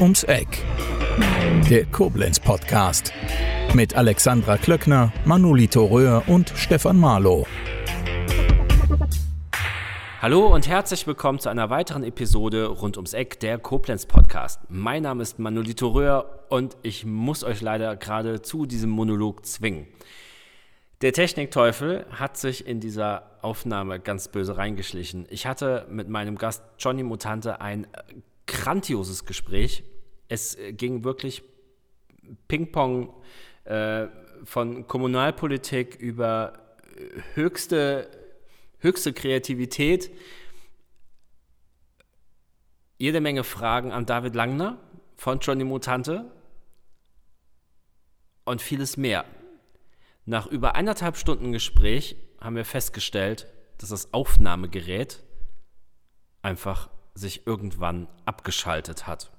Ums Eck. Der Koblenz Podcast. Mit Alexandra Klöckner, Manolito Röhr und Stefan Marlow. Hallo und herzlich willkommen zu einer weiteren Episode rund ums Eck, der Koblenz Podcast. Mein Name ist Manolito Röhr und ich muss euch leider gerade zu diesem Monolog zwingen. Der Technikteufel hat sich in dieser Aufnahme ganz böse reingeschlichen. Ich hatte mit meinem Gast Johnny Mutante ein grandioses Gespräch. Es ging wirklich Ping-Pong äh, von Kommunalpolitik über höchste, höchste Kreativität. Jede Menge Fragen an David Langner von Johnny Mutante und vieles mehr. Nach über eineinhalb Stunden Gespräch haben wir festgestellt, dass das Aufnahmegerät einfach sich irgendwann abgeschaltet hat.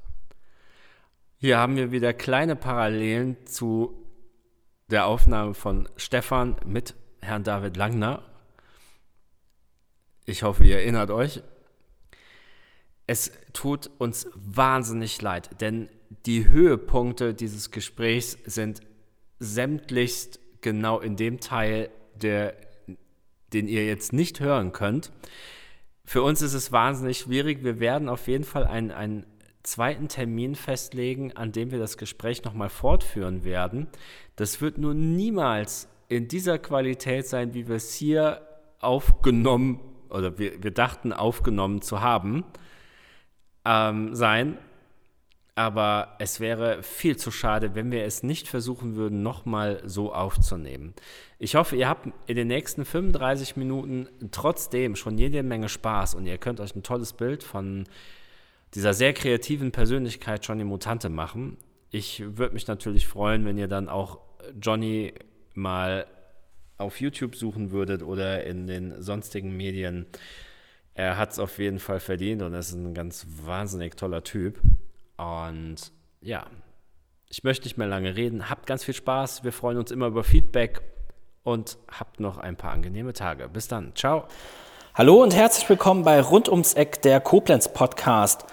Hier haben wir wieder kleine Parallelen zu der Aufnahme von Stefan mit Herrn David Langner. Ich hoffe, ihr erinnert euch. Es tut uns wahnsinnig leid, denn die Höhepunkte dieses Gesprächs sind sämtlichst genau in dem Teil, der, den ihr jetzt nicht hören könnt. Für uns ist es wahnsinnig schwierig. Wir werden auf jeden Fall einen, einen zweiten Termin festlegen, an dem wir das Gespräch nochmal fortführen werden. Das wird nur niemals in dieser Qualität sein, wie wir es hier aufgenommen oder wir, wir dachten aufgenommen zu haben, ähm, sein. Aber es wäre viel zu schade, wenn wir es nicht versuchen würden, nochmal so aufzunehmen. Ich hoffe, ihr habt in den nächsten 35 Minuten trotzdem schon jede Menge Spaß und ihr könnt euch ein tolles Bild von dieser sehr kreativen Persönlichkeit Johnny Mutante machen. Ich würde mich natürlich freuen, wenn ihr dann auch Johnny mal auf YouTube suchen würdet oder in den sonstigen Medien. Er hat es auf jeden Fall verdient und ist ein ganz wahnsinnig toller Typ. Und ja, ich möchte nicht mehr lange reden. Habt ganz viel Spaß. Wir freuen uns immer über Feedback und habt noch ein paar angenehme Tage. Bis dann. Ciao. Hallo und herzlich willkommen bei Rund ums Eck, der Koblenz Podcast.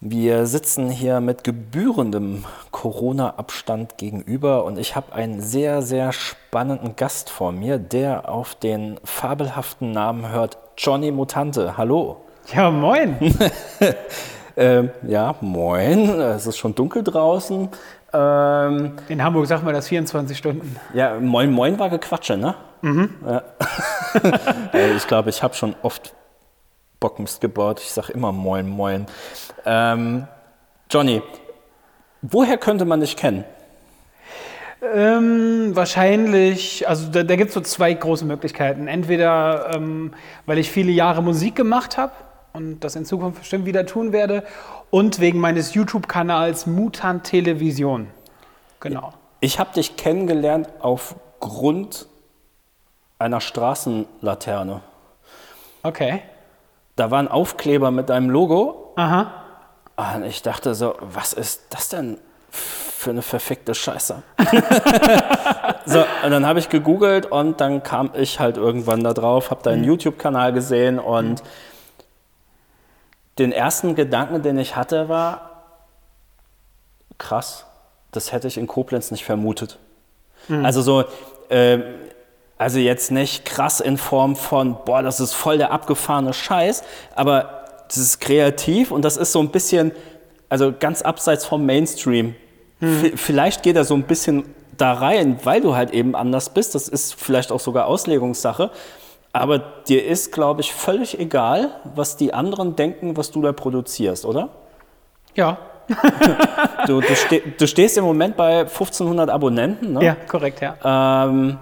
Wir sitzen hier mit gebührendem Corona-Abstand gegenüber und ich habe einen sehr, sehr spannenden Gast vor mir, der auf den fabelhaften Namen hört Johnny Mutante. Hallo. Ja, moin. Ähm, ja, moin. Es ist schon dunkel draußen. Ähm, In Hamburg sagt man das 24 Stunden. Ja, moin, moin war Gequatsche, ne? Mhm. Ja. ich glaube, ich habe schon oft Bockmist gebaut. Ich sage immer moin, moin. Ähm, Johnny, woher könnte man dich kennen? Ähm, wahrscheinlich, also da, da gibt es so zwei große Möglichkeiten. Entweder, ähm, weil ich viele Jahre Musik gemacht habe und das in Zukunft bestimmt wieder tun werde. Und wegen meines YouTube-Kanals Mutant Television. Genau. Ich habe dich kennengelernt aufgrund einer Straßenlaterne. Okay. Da war ein Aufkleber mit deinem Logo. Aha. Und ich dachte so, was ist das denn für eine verfickte Scheiße? so, und dann habe ich gegoogelt und dann kam ich halt irgendwann da drauf, habe deinen mhm. YouTube-Kanal gesehen und mhm den ersten Gedanken, den ich hatte, war, krass, das hätte ich in Koblenz nicht vermutet. Mhm. Also so, äh, also jetzt nicht krass in Form von, boah, das ist voll der abgefahrene Scheiß, aber das ist kreativ und das ist so ein bisschen, also ganz abseits vom Mainstream. Mhm. Vielleicht geht er so ein bisschen da rein, weil du halt eben anders bist. Das ist vielleicht auch sogar Auslegungssache. Aber dir ist, glaube ich, völlig egal, was die anderen denken, was du da produzierst, oder? Ja. du, du, ste du, stehst im Moment bei 1500 Abonnenten, ne? Ja, korrekt, ja. Ähm,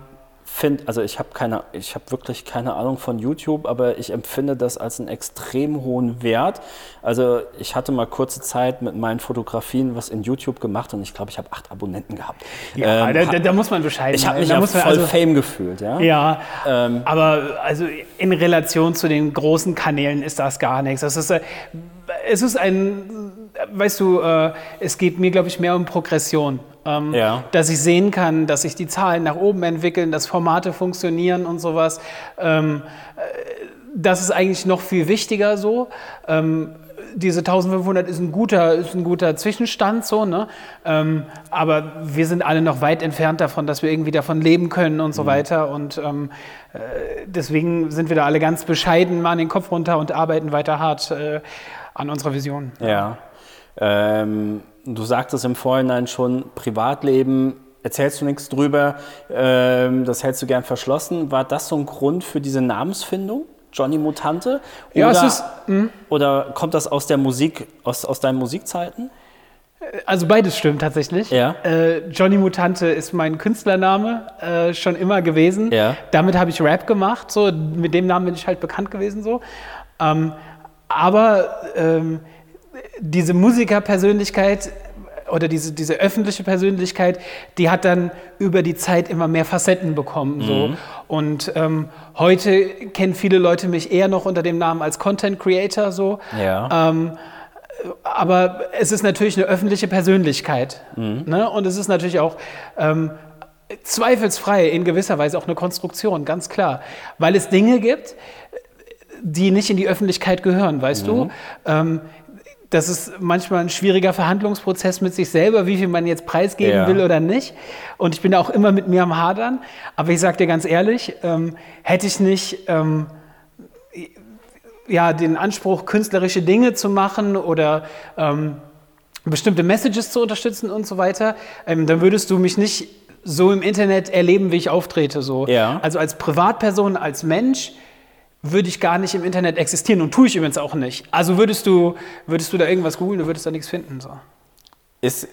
finde, also ich habe keine, ich habe wirklich keine Ahnung von YouTube, aber ich empfinde das als einen extrem hohen Wert. Also ich hatte mal kurze Zeit mit meinen Fotografien was in YouTube gemacht und ich glaube, ich habe acht Abonnenten gehabt. Ja, ähm, da, da, muss man bescheiden Ich habe mich da voll also, Fame gefühlt, ja. Ja, ähm, aber also in Relation zu den großen Kanälen ist das gar nichts. Das ist, äh, es ist ein, weißt du, äh, es geht mir, glaube ich, mehr um Progression. Ähm, ja. Dass ich sehen kann, dass sich die Zahlen nach oben entwickeln, dass Formate funktionieren und sowas. Ähm, äh, das ist eigentlich noch viel wichtiger so. Ähm, diese 1500 ist ein guter, ist ein guter Zwischenstand, so, ne? Ähm, aber wir sind alle noch weit entfernt davon, dass wir irgendwie davon leben können und so Mhm. weiter. Und ähm, äh, deswegen sind wir da alle ganz bescheiden, machen den Kopf runter und arbeiten weiter hart äh, an unserer Vision. Ja. Ähm, du sagtest im Vorhinein schon, Privatleben, erzählst du nichts drüber, ähm, das hältst du gern verschlossen. War das so ein Grund für diese Namensfindung? Johnny Mutante? Oder, Ja, es ist- oder kommt das aus der Musik, aus, aus deinen Musikzeiten? Also beides stimmt tatsächlich. Ja. Äh, Johnny Mutante ist mein Künstlername äh, schon immer gewesen. Ja. Damit habe ich Rap gemacht. So mit dem Namen bin ich halt bekannt gewesen so. Ähm, aber ähm, diese Musikerpersönlichkeit oder diese, diese öffentliche Persönlichkeit, die hat dann über die Zeit immer mehr Facetten bekommen. So. Und ähm, heute kennen viele Leute mich eher noch unter dem Namen als Content Creator. So. Ja. Ähm, aber es ist natürlich eine öffentliche Persönlichkeit. Ne? Und es ist natürlich auch ähm, zweifelsfrei in gewisser Weise auch eine Konstruktion, ganz klar. Weil es Dinge gibt, die nicht in die Öffentlichkeit gehören, weißt du? Ähm, das ist manchmal ein schwieriger Verhandlungsprozess mit sich selber, wie viel man jetzt preisgeben Ja. will oder nicht. Und ich bin auch immer mit mir am Hadern. Aber ich sage dir ganz ehrlich, ähm, hätte ich nicht ähm, ja, den Anspruch, künstlerische Dinge zu machen oder ähm, bestimmte Messages zu unterstützen und so weiter, ähm, dann würdest du mich nicht so im Internet erleben, wie ich auftrete. So. Ja. Also als Privatperson, als Mensch würde ich gar nicht im Internet existieren und tue ich übrigens auch nicht. Also würdest du, würdest du da irgendwas googeln, du würdest da nichts finden. So. Ist,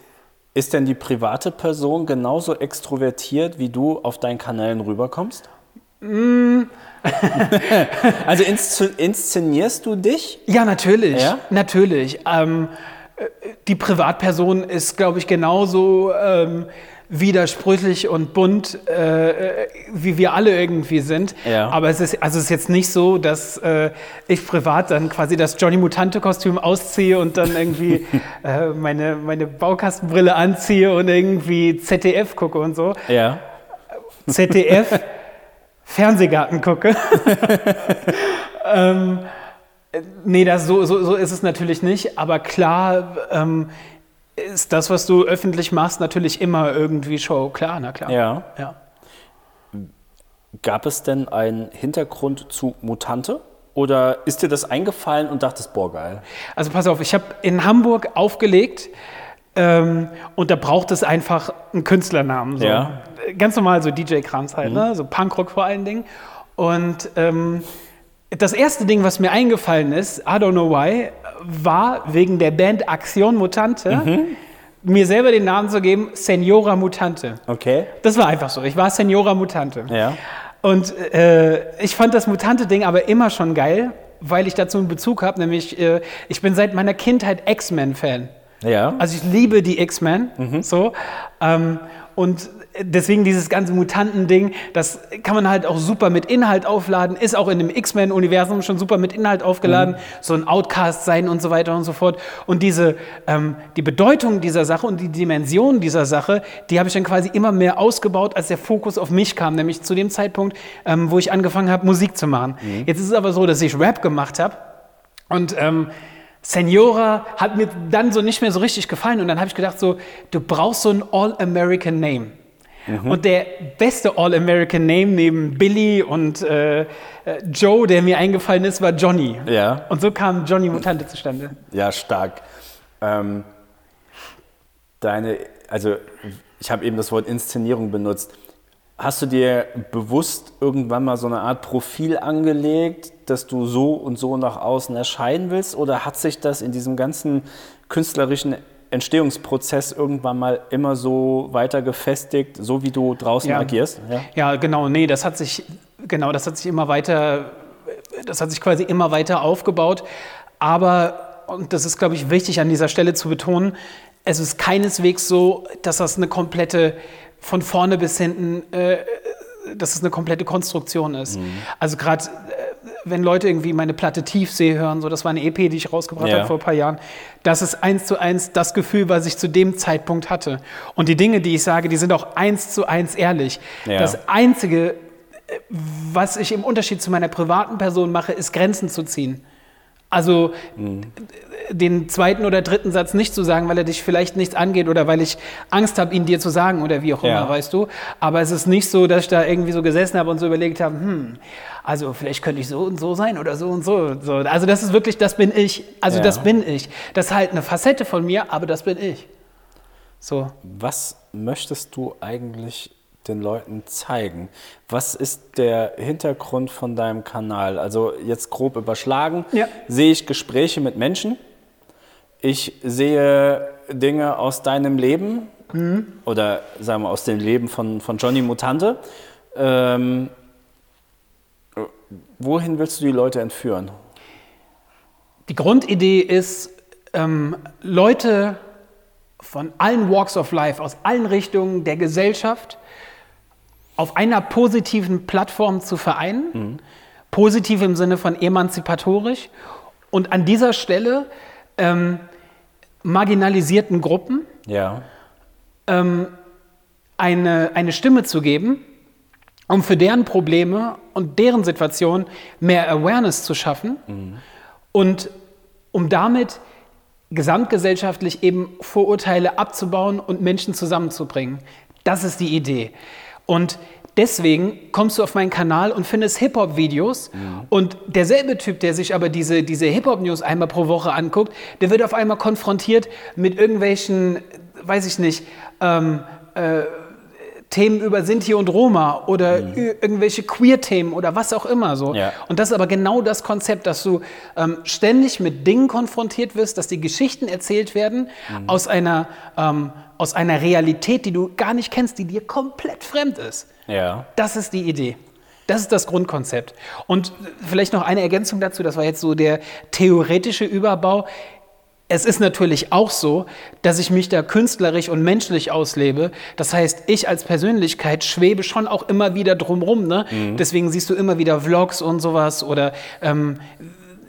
ist denn die private Person genauso extrovertiert, wie du auf deinen Kanälen rüberkommst? also inszen- inszenierst du dich? Ja, natürlich. Ja? Natürlich. Ähm, äh, die Privatperson ist, glaube ich, genauso ähm, widersprüchlich und bunt, äh, äh, wie wir alle irgendwie sind. Ja. Aber es ist, also es ist jetzt nicht so, dass äh, ich privat dann quasi das Johnny Mutante-Kostüm ausziehe und dann irgendwie äh, meine, meine Baukastenbrille anziehe und irgendwie ZDF gucke und so. Ja. ZDF Fernsehgarten gucke. ähm, nee, das, so, so, so ist es natürlich nicht, aber klar ähm, ist das, was du öffentlich machst, natürlich immer irgendwie Show. Klar, na klar. Ja. ja. Gab es denn einen Hintergrund zu Mutante? Oder ist dir das eingefallen und dachtest, boah, geil? Also pass auf, ich habe in Hamburg aufgelegt ähm, und da braucht es einfach einen Künstlernamen. So. Ja. Ganz normal so DJ-Krams halt, ne? so Punkrock vor allen Dingen. Und ähm, das erste Ding, was mir eingefallen ist, I don't know why, war wegen der Band Aktion Mutante, mir selber den Namen zu geben, Senora Mutante. Okay. Das war einfach so. Ich war Senora Mutante. Ja. Und äh, ich fand das Mutante-Ding aber immer schon geil, weil ich dazu einen Bezug habe, nämlich äh, ich bin seit meiner Kindheit X-Men-Fan. Ja. Also ich liebe die X-Men, so. Ähm, und deswegen dieses ganze Mutanten-Ding, das kann man halt auch super mit Inhalt aufladen, ist auch in dem X-Men-Universum schon super mit Inhalt aufgeladen, so ein Outcast sein und so weiter und so fort. Und diese, ähm, die Bedeutung dieser Sache und die Dimension dieser Sache, die habe ich dann quasi immer mehr ausgebaut, als der Fokus auf mich kam, nämlich zu dem Zeitpunkt, ähm, wo ich angefangen habe, Musik zu machen. Jetzt ist es aber so, dass ich Rap gemacht habe und ähm, Senora hat mir dann so nicht mehr so richtig gefallen und dann habe ich gedacht so, du brauchst so ein All-American Name. Und der beste All-American Name neben Billy und äh, äh, Joe, der mir eingefallen ist, war Johnny. Ja. Und so kam Johnny Mutante zustande. Ja, stark. Ähm, deine, also ich habe eben das Wort Inszenierung benutzt. Hast du dir bewusst irgendwann mal so eine Art Profil angelegt, dass du so und so nach außen erscheinen willst? Oder hat sich das in diesem ganzen künstlerischen Entstehungsprozess irgendwann mal immer so weiter gefestigt, so wie du draußen Ja. agierst? Ja. Ja, genau, nee, das hat sich, genau, das hat sich immer weiter, das hat sich quasi immer weiter aufgebaut. Aber, und das ist, glaube ich, wichtig an dieser Stelle zu betonen, es ist keineswegs so, dass das eine komplette, von vorne bis hinten, äh, dass es eine komplette Konstruktion ist. Also gerade, wenn Leute irgendwie meine Platte Tiefsee hören, so, das war eine EP, die ich rausgebracht Ja. habe vor ein paar Jahren, das ist eins zu eins das Gefühl, was ich zu dem Zeitpunkt hatte. Und die Dinge, die ich sage, die sind auch eins zu eins ehrlich. Ja. Das Einzige, was ich im Unterschied zu meiner privaten Person mache, ist Grenzen zu ziehen. Also den zweiten oder dritten Satz nicht zu sagen, weil er dich vielleicht nichts angeht oder weil ich Angst habe, ihn dir zu sagen oder wie auch immer, Ja. weißt du. Aber es ist nicht so, dass ich da irgendwie so gesessen habe und so überlegt habe, hm, also vielleicht könnte ich so und so sein oder so und so. so. Also das ist wirklich, das bin ich. Also Ja. das bin ich. Das ist halt eine Facette von mir, aber das bin ich. So. Was möchtest du eigentlich den Leuten zeigen? Was ist der Hintergrund von deinem Kanal? Also jetzt grob überschlagen, Ja. sehe ich Gespräche mit Menschen, ich sehe Dinge aus deinem Leben oder sagen wir aus dem Leben von, von Johnny Mutante. Ähm, wohin willst du die Leute entführen? Die Grundidee ist, ähm, Leute von allen Walks of Life, aus allen Richtungen der Gesellschaft auf einer positiven Plattform zu vereinen. Positiv im Sinne von emanzipatorisch. Und an dieser Stelle ähm, marginalisierten Gruppen Ja. eine, eine Stimme zu geben, um für deren Probleme und deren Situation mehr Awareness zu schaffen und um damit gesamtgesellschaftlich eben Vorurteile abzubauen und Menschen zusammenzubringen. Das ist die Idee. Und deswegen kommst du auf meinen Kanal und findest Hip-Hop-Videos. Und derselbe Typ, der sich aber diese, diese Hip-Hop-News einmal pro Woche anguckt, der wird auf einmal konfrontiert mit irgendwelchen, weiß ich nicht, ähm, Themen über Sinti und Roma oder ü- irgendwelche Queer-Themen oder was auch immer so. Ja. Und das ist aber genau das Konzept, dass du ähm, ständig mit Dingen konfrontiert wirst, dass die Geschichten erzählt werden aus, einer, ähm, aus einer Realität, die du gar nicht kennst, die dir komplett fremd ist. Ja. Das ist die Idee. Das ist das Grundkonzept. Und vielleicht noch eine Ergänzung dazu, das war jetzt so der theoretische Überbau. Es ist natürlich auch so, dass ich mich da künstlerisch und menschlich auslebe. Das heißt, ich als Persönlichkeit schwebe schon auch immer wieder drumrum. Ne? Deswegen siehst du immer wieder Vlogs und sowas oder ähm,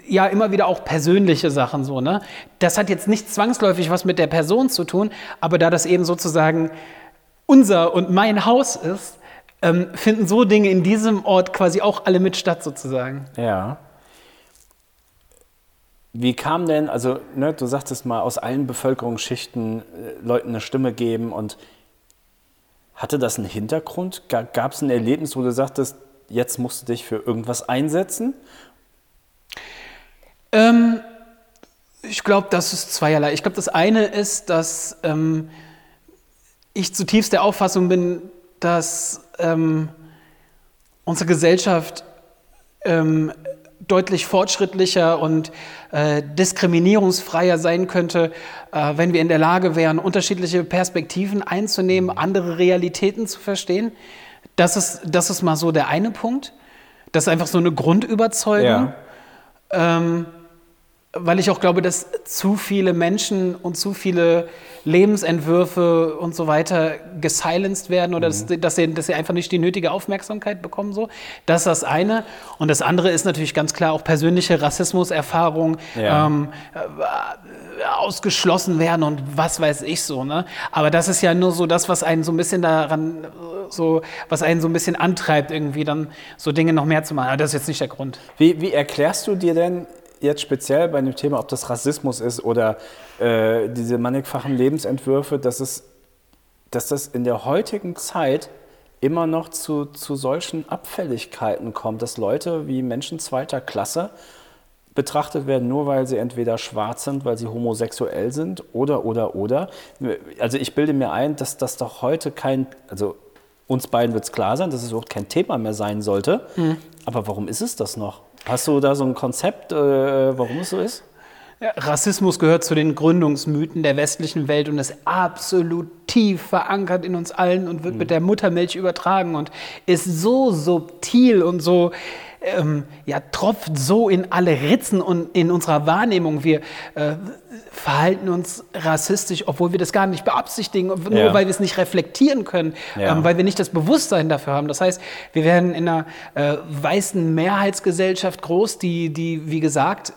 ja, immer wieder auch persönliche Sachen so. Ne? Das hat jetzt nicht zwangsläufig was mit der Person zu tun, aber da das eben sozusagen unser und mein Haus ist, ähm, finden so Dinge in diesem Ort quasi auch alle mit statt sozusagen. Ja. Wie kam denn, also ne, du sagtest mal, aus allen Bevölkerungsschichten äh, Leuten eine Stimme geben und hatte das einen Hintergrund? Gab es ein Erlebnis, wo du sagtest, jetzt musst du dich für irgendwas einsetzen? Ähm, ich glaube, das ist zweierlei. Ich glaube, das eine ist, dass ähm, ich zutiefst der Auffassung bin, dass ähm, unsere Gesellschaft ähm, deutlich fortschrittlicher und äh, diskriminierungsfreier sein könnte, äh, wenn wir in der Lage wären, unterschiedliche Perspektiven einzunehmen, andere Realitäten zu verstehen. Das ist, das ist mal so der eine Punkt. Das ist einfach so eine Grundüberzeugung. Ähm, weil ich auch glaube, dass zu viele Menschen und zu viele Lebensentwürfe und so weiter gesilenced werden oder dass, dass, sie, dass sie einfach nicht die nötige Aufmerksamkeit bekommen. So. Das ist das eine. Und das andere ist natürlich ganz klar auch persönliche Rassismuserfahrung, Ja. ähm, äh, ausgeschlossen werden und was weiß ich so. Ne? Aber das ist ja nur so das, was einen so ein bisschen daran, so, was einen so ein bisschen antreibt, irgendwie dann so Dinge noch mehr zu machen. Aber das ist jetzt nicht der Grund. Wie, wie erklärst du dir denn jetzt speziell bei dem Thema, ob das Rassismus ist oder äh, diese mannigfachen Lebensentwürfe, dass, es, dass das in der heutigen Zeit immer noch zu, zu solchen Abfälligkeiten kommt, dass Leute wie Menschen zweiter Klasse betrachtet werden, nur weil sie entweder schwarz sind, weil sie homosexuell sind oder, oder, oder. Also ich bilde mir ein, dass das doch heute kein, also uns beiden wird es klar sein, dass es überhaupt kein Thema mehr sein sollte. Aber warum ist es das noch? Hast du da so ein Konzept, äh, warum es so ist? Rassismus gehört zu den Gründungsmythen der westlichen Welt und ist absolut tief verankert in uns allen und wird mit der Muttermilch übertragen und ist so subtil und so, ähm, ja, tropft so in alle Ritzen und in unserer Wahrnehmung. Wir äh, verhalten uns rassistisch, obwohl wir das gar nicht beabsichtigen, nur Ja. weil wir es nicht reflektieren können, Ja. ähm, weil wir nicht das Bewusstsein dafür haben. Das heißt, wir werden in einer äh, weißen Mehrheitsgesellschaft groß, die, die, wie gesagt,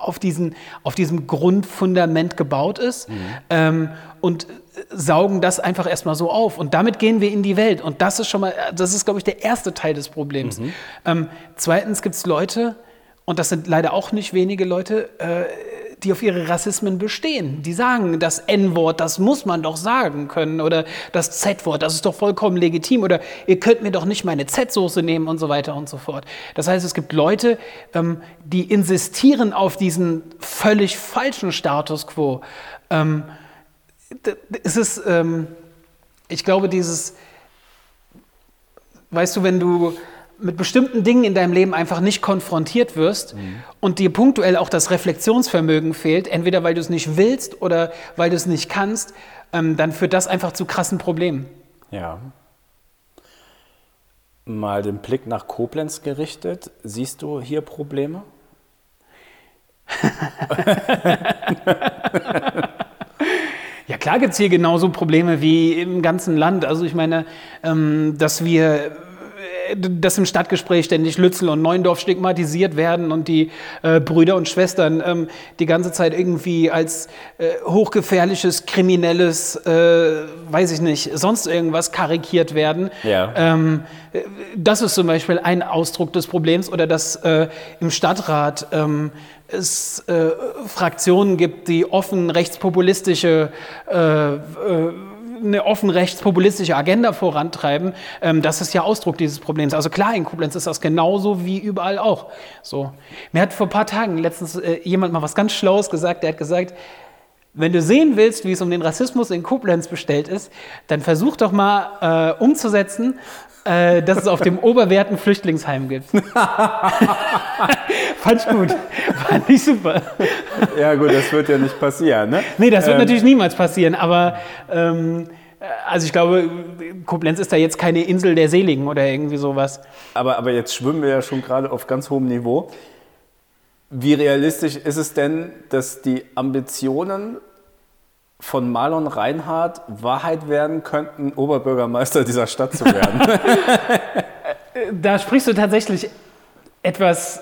auf, diesen, auf diesem Grundfundament gebaut ist ähm, und saugen das einfach erstmal so auf. Und damit gehen wir in die Welt. Und das ist schon mal, das ist, glaube ich, der erste Teil des Problems. Ähm, zweitens gibt es Leute, und das sind leider auch nicht wenige Leute, äh, die auf ihre Rassismen bestehen. Die sagen, das N-Wort, das muss man doch sagen können oder das Z-Wort, das ist doch vollkommen legitim oder ihr könnt mir doch nicht meine Z-Soße nehmen und so weiter und so fort. Das heißt, es gibt Leute, ähm, die insistieren auf diesen völlig falschen Status quo. Ähm, es ist, ähm, ich glaube, dieses, weißt du, wenn du mit bestimmten Dingen in deinem Leben einfach nicht konfrontiert wirst mhm. und dir punktuell auch das Reflexionsvermögen fehlt, entweder weil du es nicht willst oder weil du es nicht kannst, ähm, dann führt das einfach zu krassen Problemen. Ja. Mal den Blick nach Koblenz gerichtet. Siehst du hier Probleme? ja, klar gibt es hier genauso Probleme wie im ganzen Land. Also ich meine, ähm, dass wir dass im Stadtgespräch ständig Lützel und Neuendorf stigmatisiert werden und die äh, Brüder und Schwestern ähm, die ganze Zeit irgendwie als äh, hochgefährliches, kriminelles, äh, weiß ich nicht, sonst irgendwas karikiert werden. Ja. Ähm, das ist zum Beispiel ein Ausdruck des Problems oder dass äh, im Stadtrat ähm, es äh, Fraktionen gibt, die offen rechtspopulistische äh, eine offen rechtspopulistische Agenda vorantreiben, ähm, das ist ja Ausdruck dieses Problems. Also klar, in Koblenz ist das genauso wie überall auch. So. Mir hat vor ein paar Tagen letztens äh, jemand mal was ganz Schlaues gesagt, der hat gesagt, wenn du sehen willst, wie es um den Rassismus in Koblenz bestellt ist, dann versuch doch mal äh, umzusetzen, äh, dass es auf dem Oberwerten Flüchtlingsheim gibt. Fand ich gut. Fand ich super. Ja, gut, das wird ja nicht passieren, ne? Nee, das wird ähm, natürlich niemals passieren, aber ähm, also ich glaube, Koblenz ist da jetzt keine Insel der Seligen oder irgendwie sowas. Aber, aber jetzt schwimmen wir ja schon gerade auf ganz hohem Niveau. Wie realistisch ist es denn, dass die Ambitionen von Marlon Reinhardt Wahrheit werden könnten, Oberbürgermeister dieser Stadt zu werden? da sprichst du tatsächlich etwas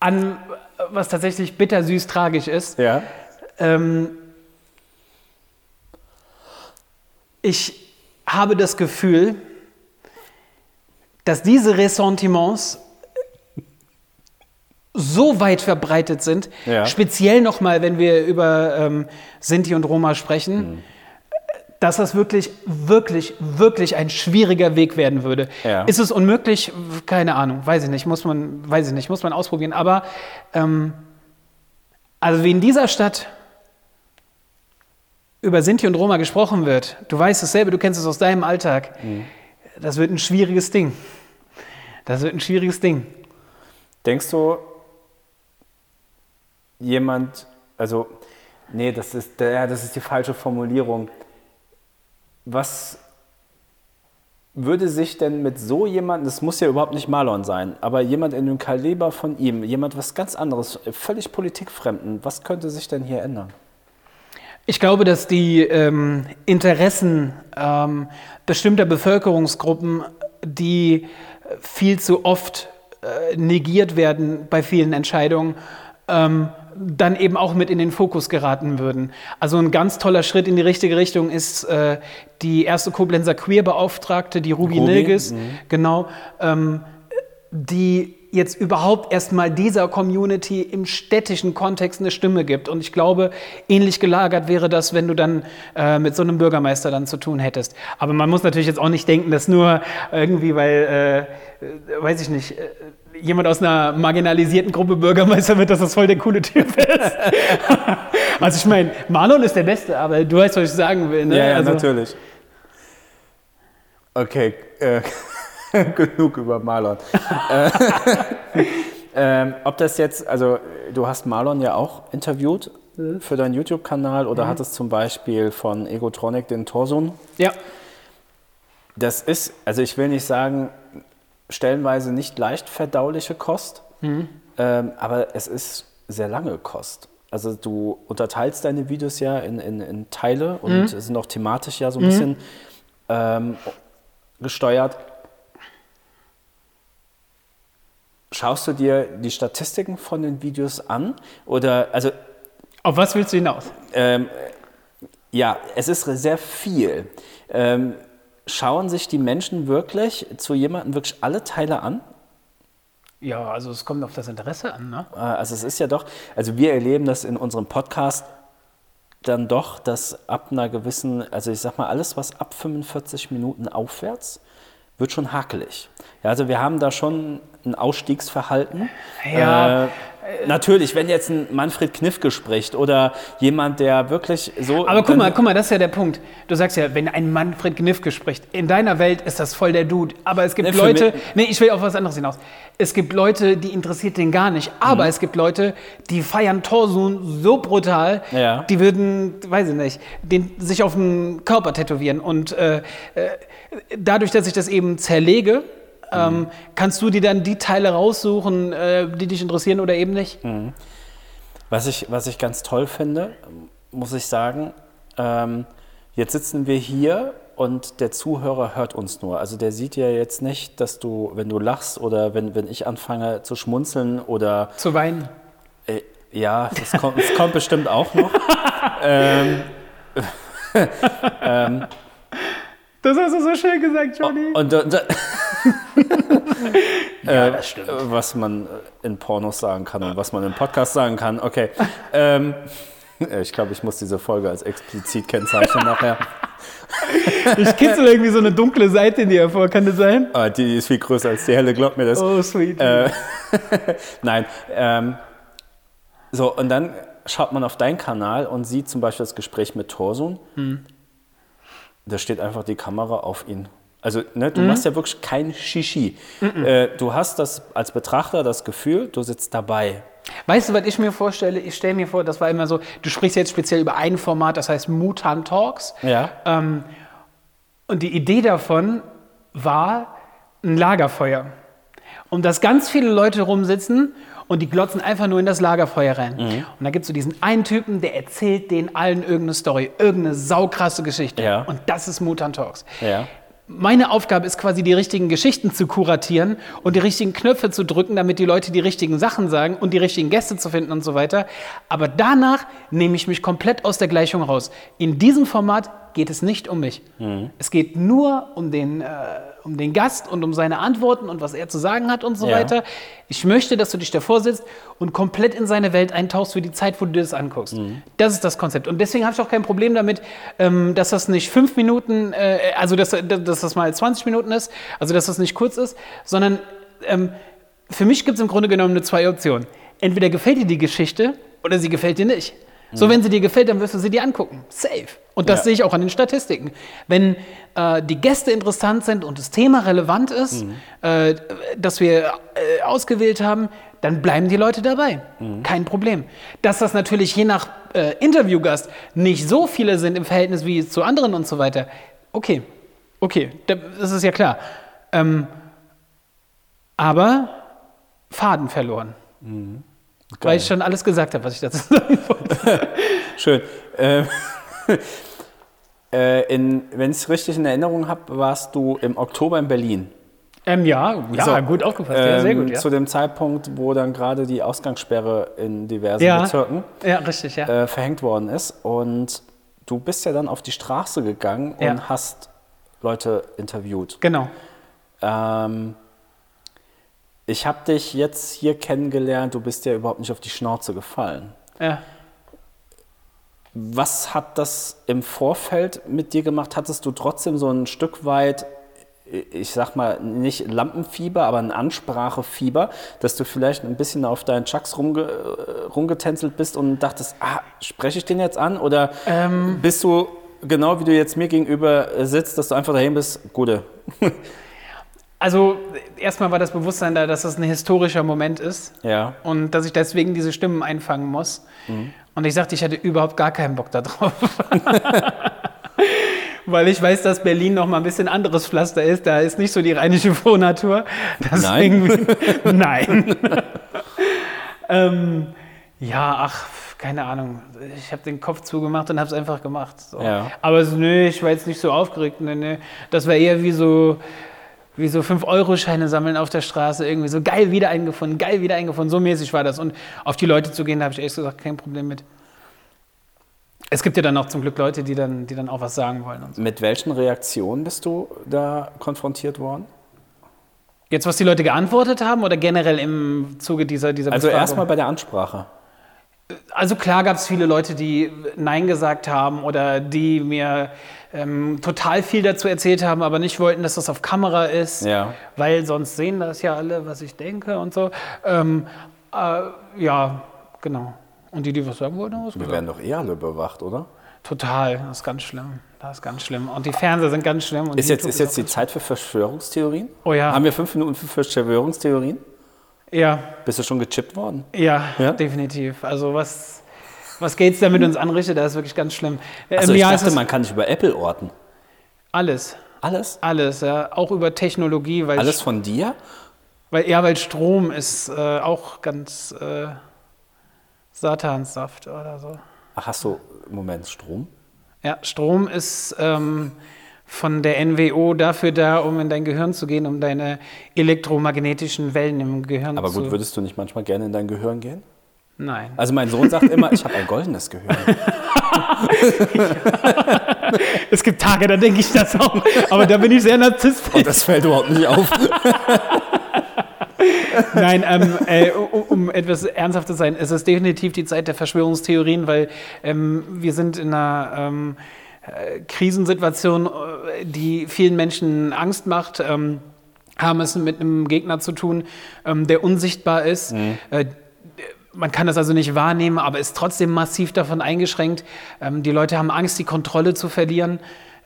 an, was tatsächlich bittersüß tragisch ist. Ja. Ähm, ich habe das Gefühl, dass diese Ressentiments so weit verbreitet sind, ja. speziell nochmal, wenn wir über ähm, Sinti und Roma sprechen, mhm. dass das wirklich, wirklich, wirklich ein schwieriger Weg werden würde. Ja. Ist es unmöglich? Keine Ahnung, weiß ich nicht, muss man, weiß ich nicht, muss man ausprobieren. Aber ähm, also wie in dieser Stadt über Sinti und Roma gesprochen wird, du weißt es selber, du kennst es aus deinem Alltag, mhm. das wird ein schwieriges Ding. Das wird ein schwieriges Ding. Denkst du, jemand, also, nee, das ist, ja, das ist die falsche Formulierung. Was würde sich denn mit so jemandem, das muss ja überhaupt nicht Marlon sein, aber jemand in dem Kaliber von ihm, jemand was ganz anderes, völlig politikfremden, was könnte sich denn hier ändern? Ich glaube, dass die ähm, Interessen ähm, bestimmter Bevölkerungsgruppen, die viel zu oft äh, negiert werden bei vielen Entscheidungen, ähm, dann eben auch mit in den Fokus geraten würden. Also ein ganz toller Schritt in die richtige Richtung ist äh, die erste Koblenzer Queerbeauftragte, die Ruby, Ruby Nilges, mhm. genau, ähm, die jetzt überhaupt erstmal dieser Community im städtischen Kontext eine Stimme gibt. Und ich glaube, ähnlich gelagert wäre das, wenn du dann äh, mit so einem Bürgermeister dann zu tun hättest. Aber man muss natürlich jetzt auch nicht denken, dass nur irgendwie, weil, äh, weiß ich nicht, äh, jemand aus einer marginalisierten Gruppe Bürgermeister wird, dass das voll der coole Typ ist. also ich meine, Marlon ist der Beste, aber du weißt, was ich sagen will. Ne? Ja, ja also, natürlich. Okay, äh, genug über Marlon. Äh, ähm, ob das jetzt, also du hast Marlon ja auch interviewt mhm. für deinen YouTube-Kanal oder mhm. hattest zum Beispiel von Egotronic den Torsun. Ja. Das ist, also ich will nicht sagen, stellenweise nicht leicht verdauliche Kost, mhm. ähm, aber es ist sehr lange Kost. Also du unterteilst deine Videos ja in, in, in Teile und mhm. sind auch thematisch ja so ein mhm. bisschen ähm, gesteuert. Schaust du dir die Statistiken von den Videos an? Oder also auf was willst du hinaus? Ähm, ja, es ist sehr viel. Ähm, schauen sich die Menschen wirklich zu jemandem wirklich alle Teile an? Ja, also es kommt auf das Interesse an, ne? Äh, Also es ist ja doch, also wir erleben das in unserem Podcast dann doch, dass ab einer gewissen, also ich sag mal, alles, was ab 45 Minuten aufwärts, wird schon hakelig. Ja, also wir haben da schon ein Ausstiegsverhalten. Ja. Äh, natürlich, wenn jetzt ein Manfred Kniffke spricht oder jemand, der wirklich so. Aber guck mal, guck mal, das ist ja der Punkt. Du sagst ja, wenn ein Manfred Gnifke spricht, in deiner Welt ist das voll der Dude. Aber es gibt für Leute, nee, ich will auf was anderes hinaus. Es gibt Leute, die interessiert den gar nicht. Aber Mhm. es gibt Leute, die feiern Torsun so brutal, Ja. die würden, weiß ich nicht, den, sich auf den Körper tätowieren. Und äh, äh, dadurch, dass ich das eben zerlege. Ähm, kannst du dir dann die Teile raussuchen, äh, die dich interessieren oder eben nicht. Was ich, was ich ganz toll finde, muss ich sagen, ähm, jetzt sitzen wir hier und der Zuhörer hört uns nur. Also der sieht ja jetzt nicht, dass du, wenn du lachst oder wenn, wenn ich anfange zu schmunzeln oder Zu weinen. äh, ja, das kommt, das kommt bestimmt auch noch. Das hast du so schön gesagt, Johnny. Und, und, äh, was man in Pornos sagen kann und was man im Podcast sagen kann. Okay. Ähm, ich glaube, ich muss diese Folge als explizit kennzeichnen nachher. Ich kitzel irgendwie so eine dunkle Seite in dir hervor, kann das sein? Ah, die ist viel größer als die helle, glaub mir das. Oh, sweet. Äh, Nein. Ähm, so, und dann schaut man auf deinen Kanal und sieht zum Beispiel das Gespräch mit Torsun. Da steht einfach die Kamera auf ihn. Also, ne, du machst ja wirklich kein Shishi. Äh, du hast das als Betrachter das Gefühl, du sitzt dabei. Weißt du, was ich mir vorstelle? Ich stelle mir vor, das war immer so, du sprichst jetzt speziell über ein Format, das heißt Mutan Talks. Ja. Ähm, und die Idee davon war ein Lagerfeuer. Und dass ganz viele Leute rumsitzen und die glotzen einfach nur in das Lagerfeuer rein. Mhm. Und da gibt es so diesen einen Typen, der erzählt denen allen irgendeine Story, irgendeine saukrasse Geschichte. Ja. Und das ist Mutan Talks. Ja. Meine Aufgabe ist quasi, die richtigen Geschichten zu kuratieren und die richtigen Knöpfe zu drücken, damit die Leute die richtigen Sachen sagen und die richtigen Gäste zu finden und so weiter. Aber danach nehme ich mich komplett aus der Gleichung raus. In diesem Format geht es nicht um mich. Es geht nur um den, äh, um den Gast und um seine Antworten und was er zu sagen hat und so Ja. weiter. Ich möchte, dass du dich davor sitzt und komplett in seine Welt eintauchst für die Zeit, wo du dir das anguckst. Das ist das Konzept. Und deswegen habe ich auch kein Problem damit, ähm, dass das nicht fünf Minuten, äh, also dass, dass das mal 20 Minuten ist, also dass das nicht kurz ist, sondern ähm, für mich gibt es im Grunde genommen nur zwei Optionen. Entweder gefällt dir die Geschichte oder sie gefällt dir nicht. So, wenn sie dir gefällt, dann wirst du sie dir angucken. Safe. Und das Ja. sehe ich auch an den Statistiken. Wenn äh, die Gäste interessant sind und das Thema relevant ist, äh, das wir äh, ausgewählt haben, dann bleiben die Leute dabei. Kein Problem. Dass das natürlich je nach äh, Interviewgast nicht so viele sind im Verhältnis wie zu anderen und so weiter. Okay, okay, da- das ist ja klar. Ähm, aber Faden verloren. Weil ich schon alles gesagt habe, was ich dazu sagen wollte. Schön. Ähm, äh, in, wenn ich es richtig in Erinnerung habe, warst du im Oktober in Berlin. Ähm, ja, ja, So, gut aufgepasst. ja, sehr Ähm, gut. Ja, Zu dem Zeitpunkt, wo dann gerade die Ausgangssperre in diversen ja. Bezirken ja richtig, äh, verhängt worden ist. Und du bist ja dann auf die Straße gegangen und hast Leute interviewt. genau. Ähm, ich habe dich jetzt hier kennengelernt, du bist ja überhaupt nicht auf die Schnauze gefallen. Ja. Was hat das im Vorfeld mit dir gemacht? Hattest du trotzdem so ein Stück weit, ich sag mal, nicht Lampenfieber, aber ein Ansprachefieber, dass du vielleicht ein bisschen auf deinen Chucks rumge rumgetänzelt bist und dachtest, ah, spreche ich den jetzt an? Oder Ähm. bist du genau wie du jetzt mir gegenüber sitzt, dass du einfach dahin bist, Gute. Also erstmal war das Bewusstsein da, dass das ein historischer Moment ist ja. und dass ich deswegen diese Stimmen einfangen muss. Und ich sagte, ich hatte überhaupt gar keinen Bock darauf. Weil ich weiß, dass Berlin noch mal ein bisschen anderes Pflaster ist. Da ist nicht so die rheinische Frohnatur. Deswegen, Nein. ähm, ja, ach, keine Ahnung. Ich habe den Kopf zugemacht und habe es einfach gemacht. So. Ja. Aber so, nö, ich war jetzt nicht so aufgeregt. Nee, nee. Das war eher wie so, wie so 5-Euro-Scheine sammeln auf der Straße. Irgendwie so geil wieder eingefunden, geil wieder eingefunden. So mäßig war das. Und auf die Leute zu gehen, da habe ich ehrlich gesagt kein Problem mit. Es gibt ja dann auch zum Glück Leute, die dann, die dann auch was sagen wollen. So. Mit welchen Reaktionen bist du da konfrontiert worden? Jetzt, was die Leute geantwortet haben oder generell im Zuge dieser, dieser Also erstmal bei der Ansprache. Also klar gab es viele Leute, die Nein gesagt haben oder die mir ähm, total viel dazu erzählt haben, aber nicht wollten, dass das auf Kamera ist, Ja. weil sonst sehen das ja alle, was ich denke und so. Ähm, äh, ja, genau. Und die, die was sagen wollten, was Wir werden doch eh alle überwacht, oder? Total, das ist ganz schlimm. Das ist ganz schlimm. Und die Fernseher sind ganz schlimm. Und Ist jetzt, ist jetzt die Zeit für Verschwörungstheorien? Oh ja. Haben wir fünf Minuten für Verschwörungstheorien? Ja, Bist du schon gechippt worden? ja, Ja? definitiv. Also was, was Gates da mit uns anrichtet, das ist wirklich ganz schlimm. Also Ähm, ich ja, dachte, ist man kann nicht über Apple orten. alles. Alles? Alles, ja. Auch über Technologie, weil, Alles von dir? weil ja, weil Strom ist äh, auch ganz äh, Satanssaft oder so. Ach, hast du, Moment, Strom? Ja, Strom ist ähm, von der NWO dafür da, um in dein Gehirn zu gehen, um deine elektromagnetischen Wellen im Gehirn Aber zu. gut, würdest du nicht manchmal gerne in dein Gehirn gehen? Nein. Also mein Sohn sagt immer, ich habe ein goldenes Gehirn. Es gibt Tage, da denke ich das auch. Aber da bin ich sehr narzisstisch. Das fällt überhaupt nicht auf. Nein, ähm, äh, um, um etwas ernsthaft zu sein, es ist definitiv die Zeit der Verschwörungstheorien, weil ähm, wir sind in einer ähm, äh, Krisensituation, äh, die vielen Menschen Angst macht. Ähm, haben es mit einem Gegner zu tun, ähm, der unsichtbar ist. Äh, man kann das also nicht wahrnehmen, aber ist trotzdem massiv davon eingeschränkt. Ähm, die Leute haben Angst, die Kontrolle zu verlieren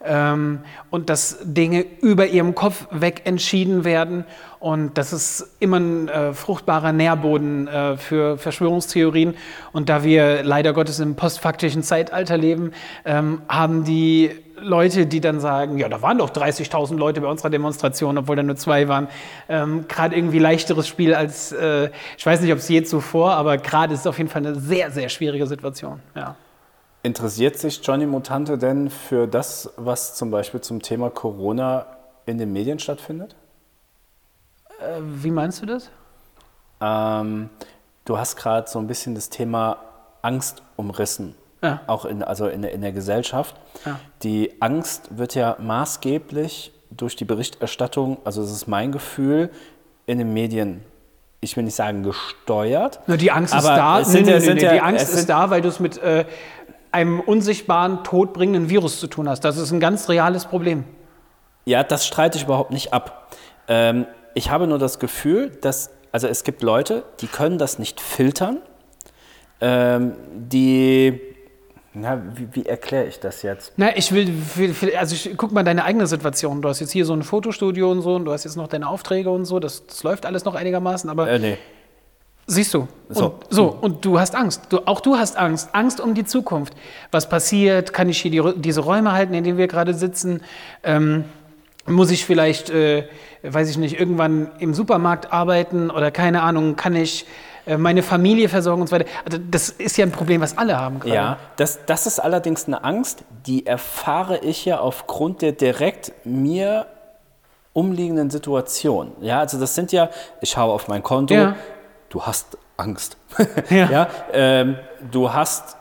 ähm, und dass Dinge über ihrem Kopf weg entschieden werden. Und das ist immer ein äh, fruchtbarer Nährboden äh, für Verschwörungstheorien. Und da wir leider Gottes im postfaktischen Zeitalter leben, ähm, haben die Leute, die dann sagen, ja, da waren doch 30.000 Leute bei unserer Demonstration, obwohl da nur zwei waren, ähm, gerade irgendwie leichteres Spiel als, äh, ich weiß nicht, ob es je zuvor, aber gerade ist es auf jeden Fall eine sehr, sehr schwierige Situation. Ja. Interessiert sich Johnny Mutante denn für das, was zum Beispiel zum Thema Corona in den Medien stattfindet? Äh, wie meinst du das? Ähm, du hast gerade so ein bisschen das Thema Angst umrissen. Ja. Auch in, also in, der- in der Gesellschaft. Ja. Die Angst wird ja maßgeblich durch die Berichterstattung, also das ist mein Gefühl, in den Medien, ich will nicht sagen gesteuert. Na, die Angst ist da. es sind Nee, nee, sind nee, die Angst ist da, weil du es mit äh, einem unsichtbaren, todbringenden Virus zu tun hast. Das ist ein ganz reales Problem. Ja, das streite ich überhaupt nicht ab. Ähm, ich habe nur das Gefühl, dass, also es gibt Leute, die können das nicht filtern, ähm, die, na, wie, wie erkläre ich das jetzt? Na, ich will, also ich, guck mal deine eigene Situation. Du hast jetzt hier so ein Fotostudio und so und du hast jetzt noch deine Aufträge und so. Das, das läuft alles noch einigermaßen, aber Äh, nee. Siehst du. So. Und, so, und du hast Angst. Du, auch du hast Angst. Angst um die Zukunft. Was passiert? Kann ich hier die, diese Räume halten, in denen wir gerade sitzen? Ähm, muss ich vielleicht, äh, weiß ich nicht, irgendwann im Supermarkt arbeiten oder keine Ahnung, kann ich äh, meine Familie versorgen und so weiter? Also das ist ja ein Problem, was alle haben gerade. Ja, das, das ist allerdings eine Angst, die erfahre ich ja aufgrund der direkt mir umliegenden Situation. Ja, also das sind ja, ich schaue auf mein Konto, Ja. Du hast Angst. Ja. ähm, du hast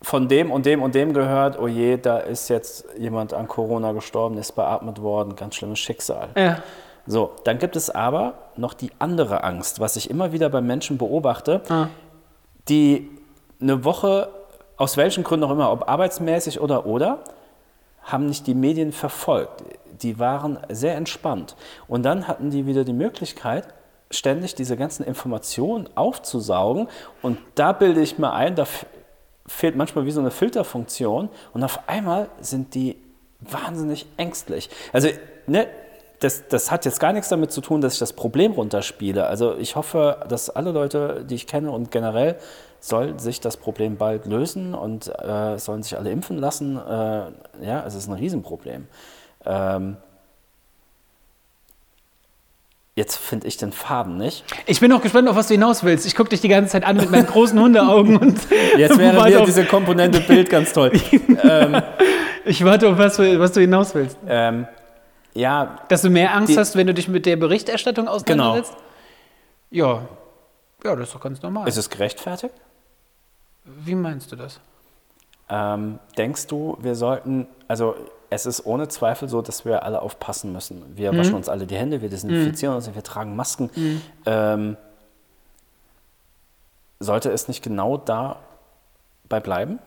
von dem und dem und dem gehört, oh je, da ist jetzt jemand an Corona gestorben, ist beatmet worden, ganz schlimmes Schicksal. Ja. So, dann gibt es aber noch die andere Angst, was ich immer wieder bei Menschen beobachte, die eine Woche, aus welchen Gründen auch immer, ob arbeitsmäßig oder oder, haben nicht die Medien verfolgt. Die waren sehr entspannt. Und dann hatten die wieder die Möglichkeit, ständig diese ganzen Informationen aufzusaugen. Und da bilde ich mir ein, da fehlt manchmal wie so eine Filterfunktion. Und auf einmal sind die wahnsinnig ängstlich. Also, ne, das, das hat jetzt gar nichts damit zu tun, dass ich das Problem runterspiele. Also ich hoffe, dass alle Leute, die ich kenne und generell, soll sich das Problem bald lösen und äh, sollen sich alle impfen lassen. Äh, ja, es ist ein Riesenproblem. Ähm, jetzt finde ich den Faden nicht. Ich bin auch gespannt, auf was du hinaus willst. Ich gucke dich die ganze Zeit an mit meinen großen Hundeaugen und Jetzt wäre auf, diese Komponente Bild ganz toll. ich warte auf was, du- was du hinaus willst. ähm, ja, Dass du mehr Angst Die- Genau. hast, wenn du dich mit der Berichterstattung auseinandersetzt? Ja. Ja, das ist doch ganz normal. ist es gerechtfertigt? Wie meinst du das? Ähm, denkst du, wir sollten, also es ist ohne Zweifel so, dass wir alle aufpassen müssen. Wir waschen uns alle die Hände, wir desinfizieren uns, wir tragen Masken. Ähm, sollte es nicht genau dabei bleiben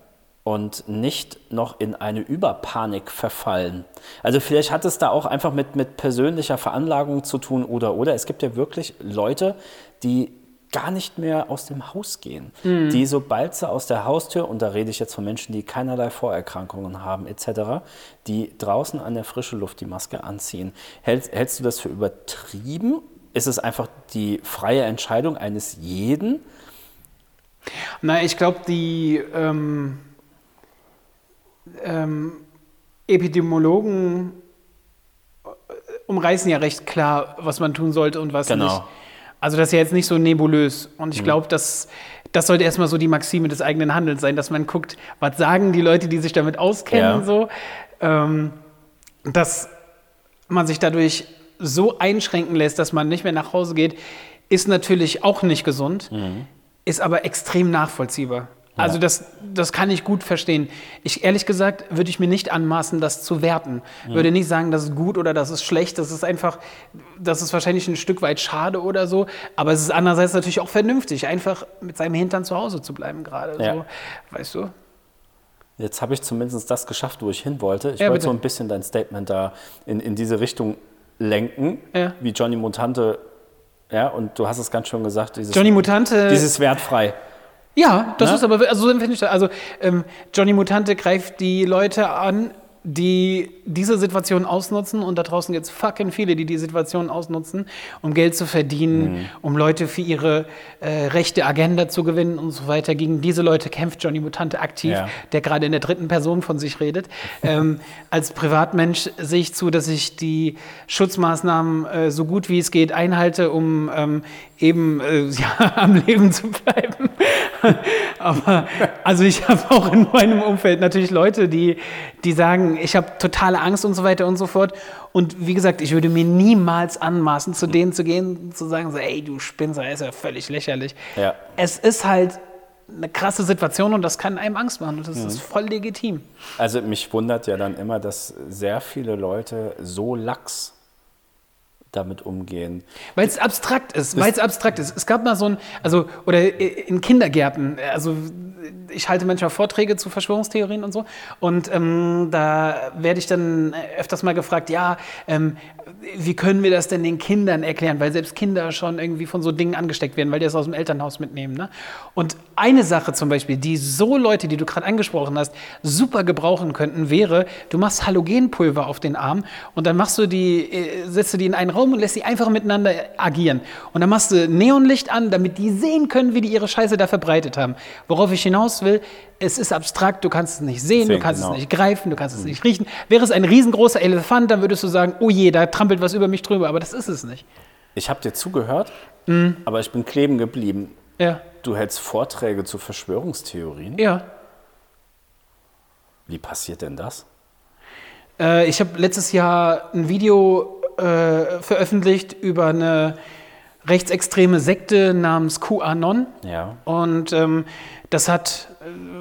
und nicht noch in eine Überpanik verfallen? Also vielleicht hat es da auch einfach mit, mit persönlicher Veranlagung zu tun oder oder. Es gibt ja wirklich Leute, die gar nicht mehr aus dem Haus gehen, die sobald sie aus der Haustür, und da rede ich jetzt von Menschen, die keinerlei Vorerkrankungen haben etc., die draußen an der frischen Luft die Maske anziehen. Hältst, hältst du das für übertrieben? Ist es einfach die freie Entscheidung eines jeden? Na, ich glaube, die ähm, ähm, Epidemiologen äh, umreißen ja recht klar, was man tun sollte und was Genau. nicht. Also das ist ja jetzt nicht so nebulös. Und ich glaube, dass das sollte erstmal so die Maxime des eigenen Handelns sein, dass man guckt, was sagen die Leute, die sich damit auskennen, Ja. so. Ähm, dass man sich dadurch so einschränken lässt, dass man nicht mehr nach Hause geht, ist natürlich auch nicht gesund, ist aber extrem nachvollziehbar. Also das, das kann ich gut verstehen. Ich ehrlich gesagt würde ich mir nicht anmaßen, das zu werten. Würde nicht sagen, das ist gut oder das ist schlecht. Das ist einfach, das ist wahrscheinlich ein Stück weit schade oder so. Aber es ist andererseits natürlich auch vernünftig, einfach mit seinem Hintern zu Hause zu bleiben gerade. Ja. So, weißt du? Jetzt habe ich zumindest das geschafft, wo ich hin wollte. Ich Ja, wollte bitte. so ein bisschen dein Statement da in, in diese Richtung lenken, Ja. wie Johnny Mutante. Ja, und du hast es ganz schön gesagt, dieses, Johnny Mutante. dieses wertfrei. Ja, das Ne? ist aber, also ich. Also ähm, Johnny Mutante greift die Leute an, die diese Situation ausnutzen und da draußen gibt es fucking viele, die die Situation ausnutzen, um Geld zu verdienen, Mhm. um Leute für ihre äh, rechte Agenda zu gewinnen und so weiter. Gegen diese Leute kämpft Johnny Mutante aktiv, Ja. der gerade in der dritten Person von sich redet. ähm, als Privatmensch sehe ich zu, dass ich die Schutzmaßnahmen äh, so gut wie es geht einhalte, um ähm, eben äh, ja, am Leben zu bleiben. Aber also ich habe auch in meinem Umfeld natürlich Leute, die, die sagen, ich habe totale Angst und so weiter und so fort. Und wie gesagt, ich würde mir niemals anmaßen, zu denen zu gehen und zu sagen, so, ey, du Spinner, ist ja völlig lächerlich. Ja. Es ist halt eine krasse Situation und das kann einem Angst machen und das ist voll legitim. Also mich wundert ja dann immer, dass sehr viele Leute so lax damit umgehen. Weil es abstrakt ist, weil es abstrakt ist. Es gab mal so ein, also, oder in Kindergärten, also ich halte manchmal Vorträge zu Verschwörungstheorien und so und ähm, da werde ich dann öfters mal gefragt, ja, ähm, wie können wir das denn den Kindern erklären, weil selbst Kinder schon irgendwie von so Dingen angesteckt werden, weil die das aus dem Elternhaus mitnehmen. Ne? Und eine Sache zum Beispiel, die so Leute, die du gerade angesprochen hast, super gebrauchen könnten, wäre, du machst Halogenpulver auf den Arm und dann machst du die, äh, setzt du die in einen Raum und lässt sie einfach miteinander agieren. Und dann machst du Neonlicht an, damit die sehen können, wie die ihre Scheiße da verbreitet haben. Worauf ich hinaus will, es ist abstrakt, du kannst es nicht sehen, du Sehen, kannst genau. es nicht greifen, du kannst es nicht riechen. Wäre es ein riesengroßer Elefant, dann würdest du sagen, oh je, da trampelt was über mich drüber, aber das ist es nicht. Ich habe dir zugehört, Mhm. aber ich bin kleben geblieben. Ja, Du hältst Vorträge zu Verschwörungstheorien. ja. Wie passiert denn das? Äh, ich habe letztes Jahr ein Video äh, veröffentlicht über eine rechtsextreme Sekte namens QAnon. Ja. Und ähm, das hat,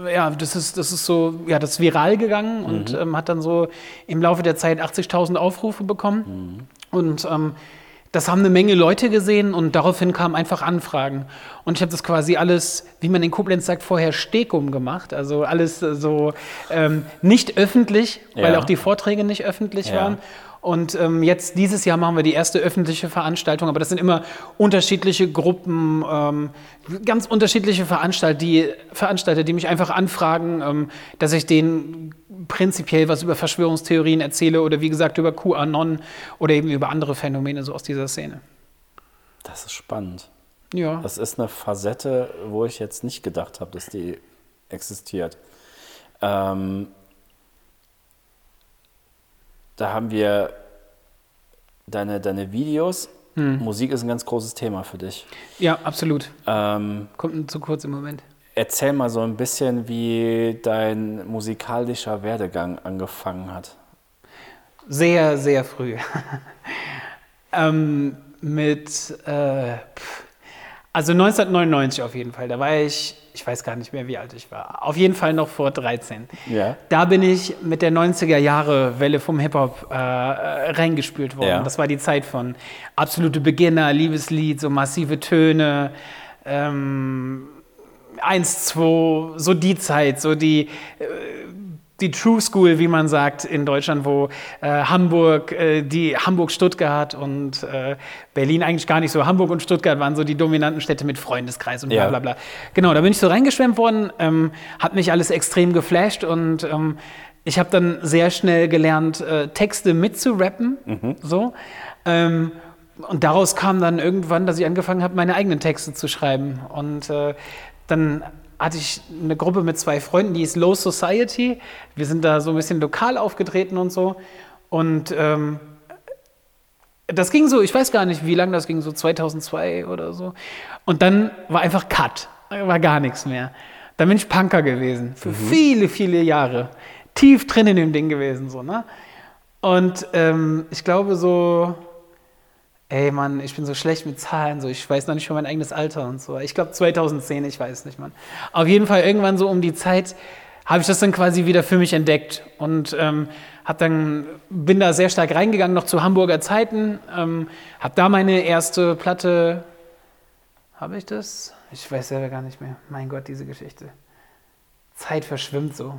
äh, ja, das ist, das ist so, ja, das ist viral gegangen und ähm, hat dann so im Laufe der Zeit 80.000 Aufrufe bekommen. Und ähm, das haben eine Menge Leute gesehen und daraufhin kamen einfach Anfragen. Und ich habe das quasi alles, wie man in Koblenz sagt, vorher Stekum gemacht. Also alles äh, so ähm, nicht öffentlich, weil Ja. auch die Vorträge nicht öffentlich Ja. waren. Und ähm, jetzt dieses Jahr machen wir die erste öffentliche Veranstaltung, aber das sind immer unterschiedliche Gruppen, ähm, ganz unterschiedliche Veranstalter, die, Veranstalter, die mich einfach anfragen, ähm, dass ich denen prinzipiell was über Verschwörungstheorien erzähle oder wie gesagt über QAnon oder eben über andere Phänomene so aus dieser Szene. Das ist spannend. Ja. Das ist eine Facette, wo ich jetzt nicht gedacht habe, dass die existiert. Ähm, da haben wir deine, deine Videos. Hm. Musik ist ein ganz großes Thema für dich. ja, absolut. Ähm, Kommt zu kurz im Moment. erzähl mal so ein bisschen, wie dein musikalischer Werdegang angefangen hat. Sehr, sehr früh. ähm, mit äh, Also 1999 auf jeden Fall. Da war ich, ich weiß gar nicht mehr, wie alt ich war. Auf jeden Fall noch vor 13. Ja. Da bin ich mit der 90er Jahre Welle vom Hip-Hop äh, reingespült worden. Ja. Das war die Zeit von absolute Beginner, Liebeslied, so massive Töne, ähm, 1, 2, so die Zeit, so die, äh, die True School, wie man sagt in Deutschland, wo äh, Hamburg, äh, die Hamburg-Stuttgart und äh, Berlin eigentlich gar nicht so. Hamburg und Stuttgart waren so die dominanten Städte mit Freundeskreis und bla bla bla. Genau, da bin ich so reingeschwemmt worden, ähm, hat mich alles extrem geflasht und ähm, ich habe dann sehr schnell gelernt, äh, Texte mitzurappen. So. Ähm, und daraus kam dann irgendwann, dass ich angefangen habe, meine eigenen Texte zu schreiben. Und äh, dann hatte ich eine Gruppe mit zwei Freunden, die ist Low Society. Wir sind da so ein bisschen lokal aufgetreten und so. Und ähm, das ging so, ich weiß gar nicht, wie lange das ging, so 2002 oder so. Und dann war einfach Cut, war gar nichts mehr. Dann bin ich Punker gewesen, für viele, viele Jahre. Tief drin in dem Ding gewesen, so, ne? Und ähm, ich glaube so, ey Mann, ich bin so schlecht mit Zahlen, so ich weiß noch nicht schon mein eigenes Alter und so. Ich glaube 2010, ich weiß nicht, Mann. Auf jeden Fall irgendwann so um die Zeit habe ich das dann quasi wieder für mich entdeckt und ähm, hab dann bin da sehr stark reingegangen noch zu Hamburger Zeiten, ähm, habe da meine erste Platte, habe ich das? Ich weiß selber gar nicht mehr. Mein Gott, diese Geschichte. Zeit verschwimmt so.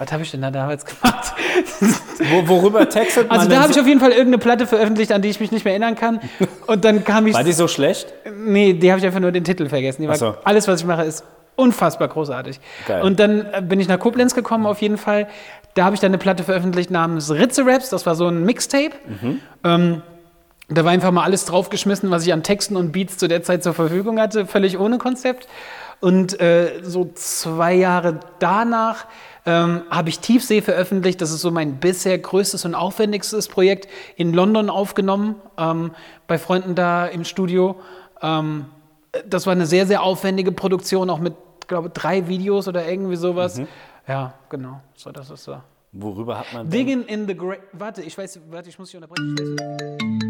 Was habe ich denn da damals gemacht? Wo, worüber textet man Also da habe ich auf jeden Fall irgendeine Platte veröffentlicht, an die ich mich nicht mehr erinnern kann. Und dann kam ich. War die so schlecht? Nee, die habe ich einfach nur den Titel vergessen. So. Alles, was ich mache, ist unfassbar großartig. Geil. Und dann äh, bin ich nach Koblenz gekommen, auf jeden Fall. Da habe ich dann eine Platte veröffentlicht namens Ritze Raps. Das war so ein Mixtape. Mhm. Ähm, da war einfach mal alles draufgeschmissen, was ich an Texten und Beats zu der Zeit zur Verfügung hatte, völlig ohne Konzept. Und äh, so zwei Jahre danach ähm, habe ich Tiefsee veröffentlicht. Das ist so mein bisher größtes und aufwendigstes Projekt in London aufgenommen, ähm, bei Freunden da im Studio. Ähm, das war eine sehr, sehr aufwendige Produktion, auch mit, glaube drei Videos oder irgendwie sowas. Ja, genau. So, das ist so. Worüber hat man denn? Digging in the Grave. Warte, ich weiß, warte, ich muss dich unterbrechen.